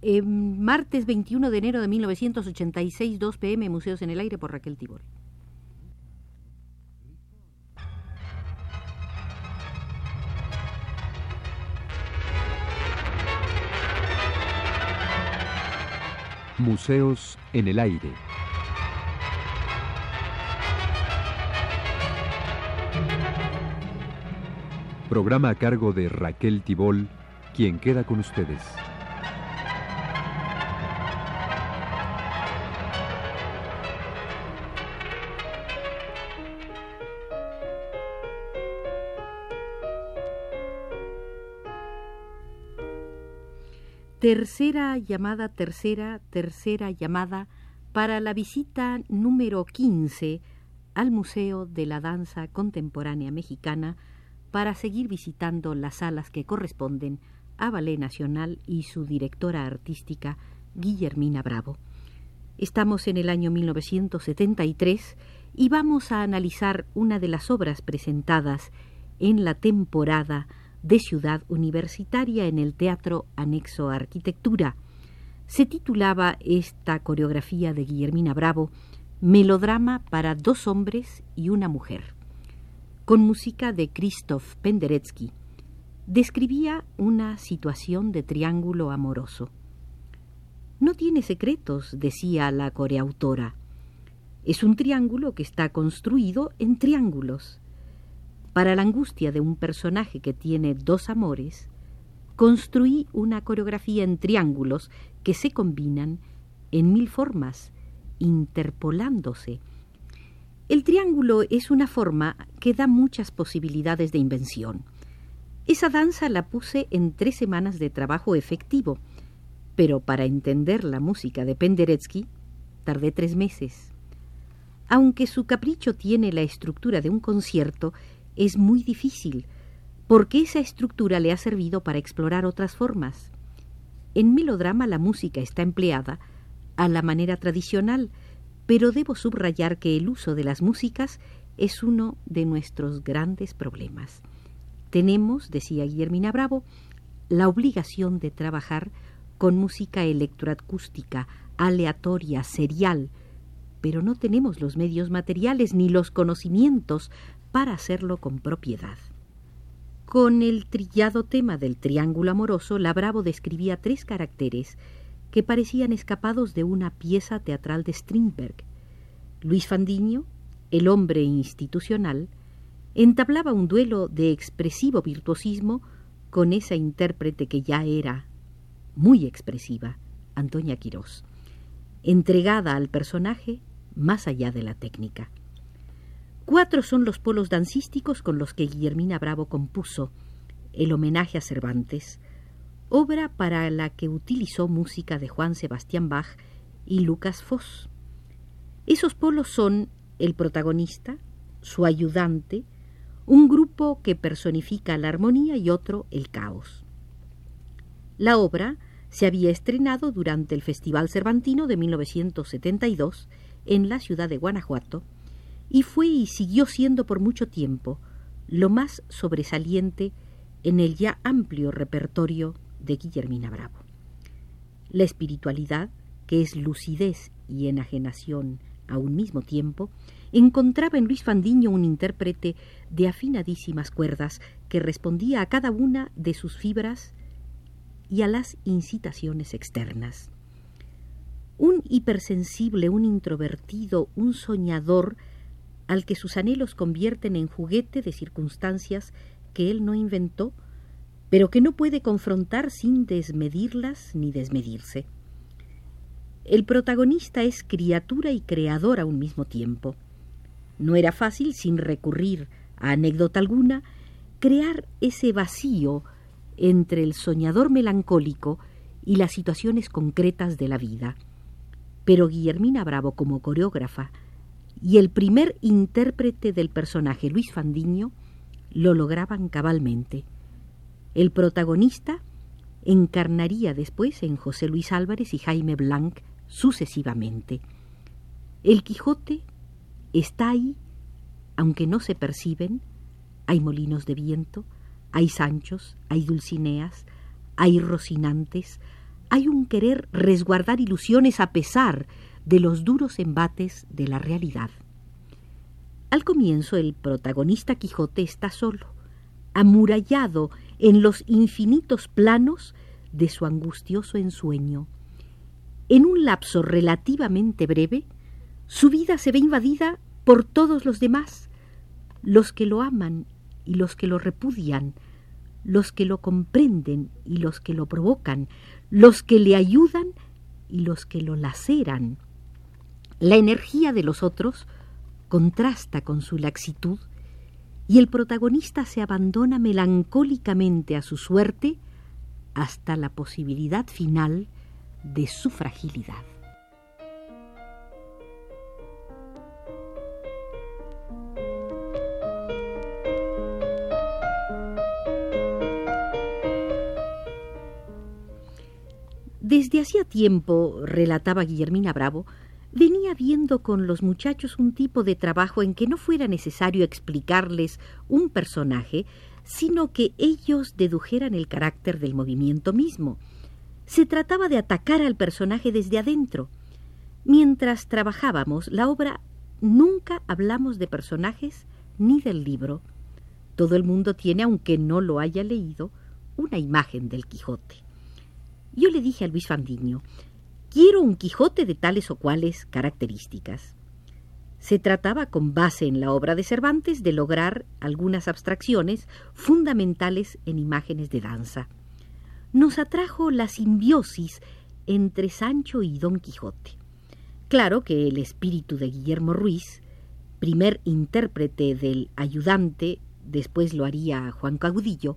Eh, martes 21 de enero de 1986, 2 pm, Museos en el Aire por Raquel Tibol. Museos en el Aire. Programa a cargo de Raquel Tibol, quien queda con ustedes. Tercera llamada, tercera, tercera llamada para la visita número 15 al Museo de la Danza Contemporánea Mexicana para seguir visitando las salas que corresponden a Ballet Nacional y su directora artística, Guillermina Bravo. Estamos en el año 1973 y vamos a analizar una de las obras presentadas en la temporada de Ciudad Universitaria en el Teatro Anexo Arquitectura. Se titulaba esta coreografía de Guillermina Bravo Melodrama para dos hombres y una mujer, con música de Krzysztof Penderecki. Describía una situación de triángulo amoroso. No tiene secretos, decía la coreautora. Es un triángulo que está construido en triángulos para la angustia de un personaje que tiene dos amores, construí una coreografía en triángulos que se combinan en mil formas, interpolándose. El triángulo es una forma que da muchas posibilidades de invención. Esa danza la puse en tres semanas de trabajo efectivo, pero para entender la música de Penderecki tardé tres meses. Aunque su capricho tiene la estructura de un concierto, es muy difícil, porque esa estructura le ha servido para explorar otras formas. En melodrama la música está empleada a la manera tradicional, pero debo subrayar que el uso de las músicas es uno de nuestros grandes problemas. Tenemos, decía Guillermina Bravo, la obligación de trabajar con música electroacústica, aleatoria, serial, pero no tenemos los medios materiales ni los conocimientos para hacerlo con propiedad. Con el trillado tema del triángulo amoroso, la Bravo describía tres caracteres que parecían escapados de una pieza teatral de Strindberg. Luis Fandiño, el hombre institucional, entablaba un duelo de expresivo virtuosismo con esa intérprete que ya era muy expresiva, Antonia Quirós, entregada al personaje más allá de la técnica. Cuatro son los polos dancísticos con los que Guillermina Bravo compuso el homenaje a Cervantes, obra para la que utilizó música de Juan Sebastián Bach y Lucas Foss. Esos polos son el protagonista, su ayudante, un grupo que personifica la armonía y otro el caos. La obra se había estrenado durante el Festival Cervantino de 1972 en la ciudad de Guanajuato y fue y siguió siendo por mucho tiempo lo más sobresaliente en el ya amplio repertorio de Guillermina Bravo. La espiritualidad, que es lucidez y enajenación a un mismo tiempo, encontraba en Luis Fandiño un intérprete de afinadísimas cuerdas que respondía a cada una de sus fibras y a las incitaciones externas. Un hipersensible, un introvertido, un soñador al que sus anhelos convierten en juguete de circunstancias que él no inventó, pero que no puede confrontar sin desmedirlas ni desmedirse. El protagonista es criatura y creador a un mismo tiempo. No era fácil, sin recurrir a anécdota alguna, crear ese vacío entre el soñador melancólico y las situaciones concretas de la vida. Pero Guillermina Bravo, como coreógrafa, y el primer intérprete del personaje, Luis Fandiño, lo lograban cabalmente. El protagonista encarnaría después en José Luis Álvarez y Jaime Blanc sucesivamente. El Quijote está ahí, aunque no se perciben, hay molinos de viento, hay Sanchos, hay Dulcineas, hay Rocinantes, hay un querer resguardar ilusiones a pesar de los duros embates de la realidad. Al comienzo el protagonista Quijote está solo, amurallado en los infinitos planos de su angustioso ensueño. En un lapso relativamente breve, su vida se ve invadida por todos los demás, los que lo aman y los que lo repudian, los que lo comprenden y los que lo provocan, los que le ayudan y los que lo laceran. La energía de los otros contrasta con su laxitud y el protagonista se abandona melancólicamente a su suerte hasta la posibilidad final de su fragilidad. Desde hacía tiempo, relataba Guillermina Bravo, venía viendo con los muchachos un tipo de trabajo en que no fuera necesario explicarles un personaje, sino que ellos dedujeran el carácter del movimiento mismo. Se trataba de atacar al personaje desde adentro. Mientras trabajábamos la obra, nunca hablamos de personajes ni del libro. Todo el mundo tiene, aunque no lo haya leído, una imagen del Quijote. Yo le dije a Luis Fandiño, Quiero un Quijote de tales o cuales características. Se trataba, con base en la obra de Cervantes, de lograr algunas abstracciones fundamentales en imágenes de danza. Nos atrajo la simbiosis entre Sancho y Don Quijote. Claro que el espíritu de Guillermo Ruiz, primer intérprete del ayudante, después lo haría Juan Caudillo,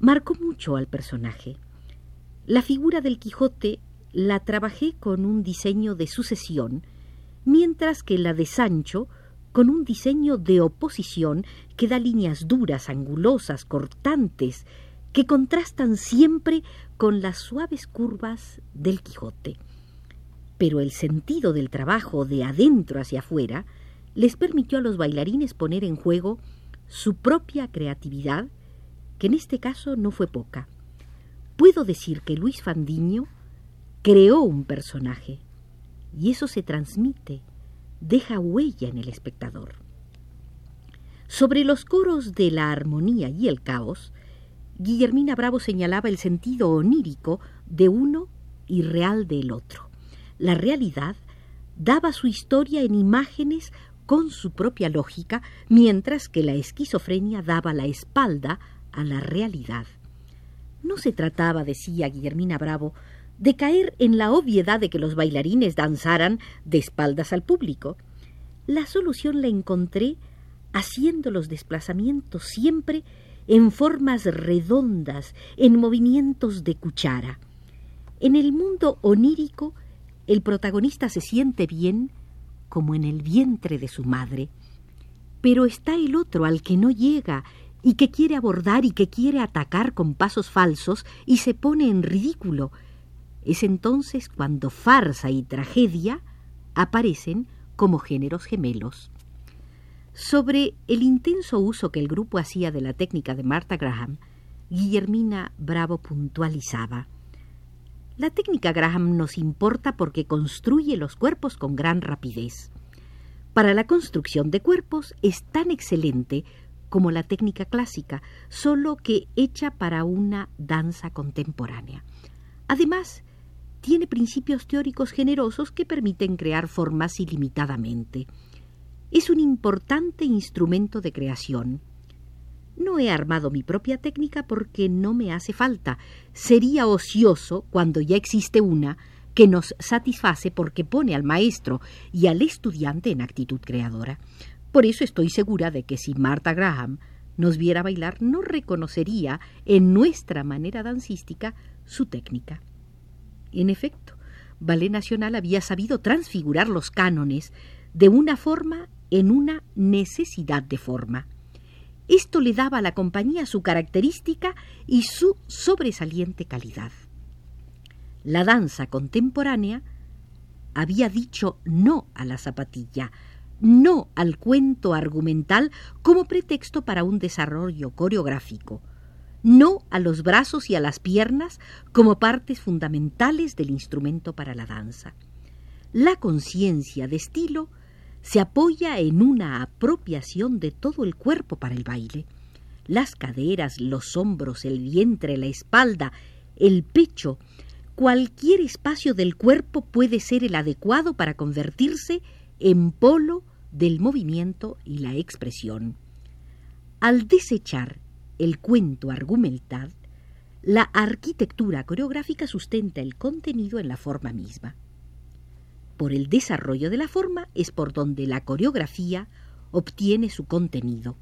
marcó mucho al personaje. La figura del Quijote la trabajé con un diseño de sucesión, mientras que la de Sancho con un diseño de oposición que da líneas duras, angulosas, cortantes, que contrastan siempre con las suaves curvas del Quijote. Pero el sentido del trabajo de adentro hacia afuera les permitió a los bailarines poner en juego su propia creatividad, que en este caso no fue poca. Puedo decir que Luis Fandiño creó un personaje y eso se transmite, deja huella en el espectador. Sobre los coros de la armonía y el caos, Guillermina Bravo señalaba el sentido onírico de uno y real del otro. La realidad daba su historia en imágenes con su propia lógica, mientras que la esquizofrenia daba la espalda a la realidad. No se trataba, decía Guillermina Bravo, de caer en la obviedad de que los bailarines danzaran de espaldas al público. La solución la encontré haciendo los desplazamientos siempre en formas redondas, en movimientos de cuchara. En el mundo onírico, el protagonista se siente bien como en el vientre de su madre. Pero está el otro al que no llega y que quiere abordar y que quiere atacar con pasos falsos y se pone en ridículo, es entonces cuando farsa y tragedia aparecen como géneros gemelos. Sobre el intenso uso que el grupo hacía de la técnica de Martha Graham, Guillermina Bravo puntualizaba. La técnica Graham nos importa porque construye los cuerpos con gran rapidez. Para la construcción de cuerpos es tan excelente como la técnica clásica, solo que hecha para una danza contemporánea. Además, tiene principios teóricos generosos que permiten crear formas ilimitadamente. Es un importante instrumento de creación. No he armado mi propia técnica porque no me hace falta. Sería ocioso cuando ya existe una que nos satisface porque pone al maestro y al estudiante en actitud creadora. Por eso estoy segura de que si Martha Graham nos viera bailar, no reconocería en nuestra manera dancística su técnica. En efecto, Ballet Nacional había sabido transfigurar los cánones de una forma en una necesidad de forma. Esto le daba a la compañía su característica y su sobresaliente calidad. La danza contemporánea había dicho no a la zapatilla, no al cuento argumental como pretexto para un desarrollo coreográfico. No a los brazos y a las piernas como partes fundamentales del instrumento para la danza. La conciencia de estilo se apoya en una apropiación de todo el cuerpo para el baile. Las caderas, los hombros, el vientre, la espalda, el pecho, cualquier espacio del cuerpo puede ser el adecuado para convertirse en polo del movimiento y la expresión. Al desechar el cuento argumental, la arquitectura coreográfica sustenta el contenido en la forma misma. Por el desarrollo de la forma es por donde la coreografía obtiene su contenido.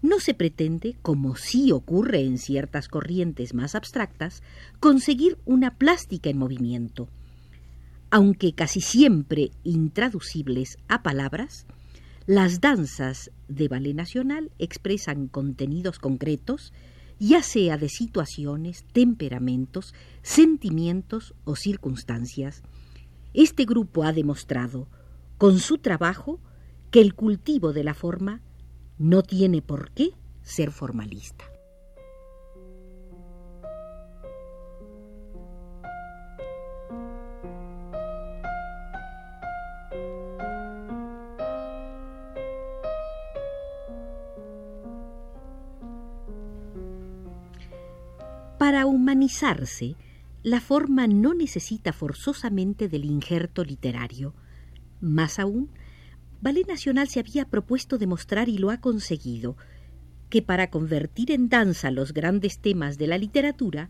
No se pretende, como sí ocurre en ciertas corrientes más abstractas, conseguir una plástica en movimiento. Aunque casi siempre intraducibles a palabras, las danzas de ballet nacional expresan contenidos concretos, ya sea de situaciones, temperamentos, sentimientos o circunstancias. Este grupo ha demostrado, con su trabajo, que el cultivo de la forma no tiene por qué ser formalista. Para humanizarse, la forma no necesita forzosamente del injerto literario. Más aún, Ballet Nacional se había propuesto demostrar y lo ha conseguido que para convertir en danza los grandes temas de la literatura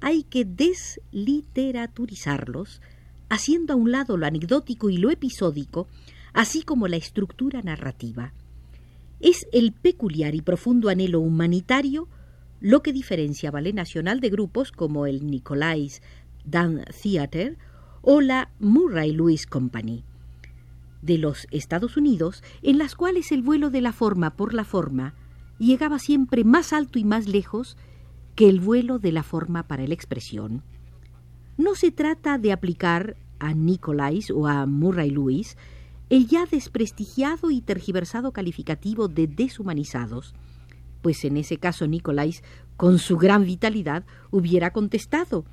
hay que desliteraturizarlos, haciendo a un lado lo anecdótico y lo episódico, así como la estructura narrativa. Es el peculiar y profundo anhelo humanitario lo que diferencia Ballet Nacional de grupos como el Nicolais Dan Theater o la Murray Lewis Company de los Estados Unidos, en las cuales el vuelo de la forma por la forma llegaba siempre más alto y más lejos que el vuelo de la forma para la expresión. No se trata de aplicar a Nicolais o a Murray Lewis el ya desprestigiado y tergiversado calificativo de deshumanizados, pues en ese caso Nicolás, con su gran vitalidad, hubiera contestado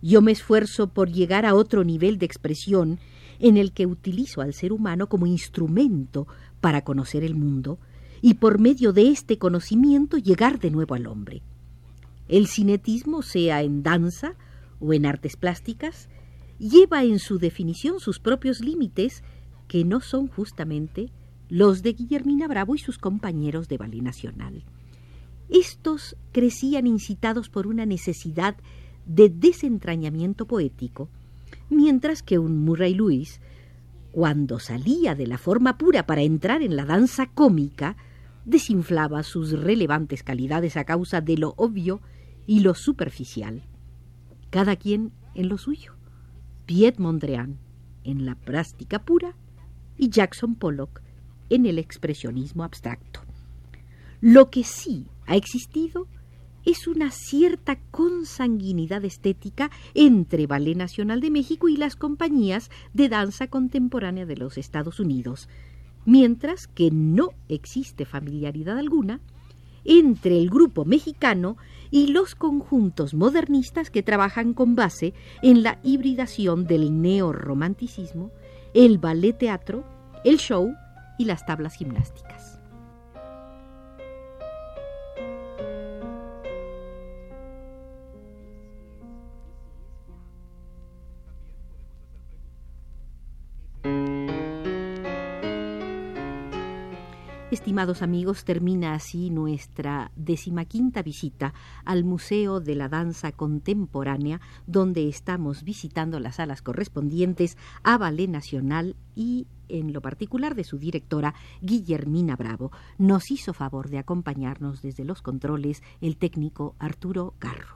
Yo me esfuerzo por llegar a otro nivel de expresión en el que utilizo al ser humano como instrumento para conocer el mundo y por medio de este conocimiento llegar de nuevo al hombre. El cinetismo, sea en danza o en artes plásticas, lleva en su definición sus propios límites que no son justamente los de Guillermina Bravo y sus compañeros de Ballet Nacional. Estos crecían incitados por una necesidad de desentrañamiento poético, mientras que un Murray Lewis, cuando salía de la forma pura para entrar en la danza cómica, desinflaba sus relevantes calidades a causa de lo obvio y lo superficial. Cada quien en lo suyo. Piet Mondrian en la práctica pura y Jackson Pollock en el expresionismo abstracto. Lo que sí ha existido es una cierta consanguinidad estética entre Ballet Nacional de México y las compañías de danza contemporánea de los Estados Unidos, mientras que no existe familiaridad alguna entre el grupo mexicano y los conjuntos modernistas que trabajan con base en la hibridación del neorromanticismo, el ballet teatro, el show y las tablas gimnásticas. Estimados amigos, termina así nuestra decimaquinta visita al Museo de la Danza Contemporánea, donde estamos visitando las salas correspondientes a Ballet Nacional y en lo particular de su directora, Guillermina Bravo. Nos hizo favor de acompañarnos desde los controles el técnico Arturo Garro.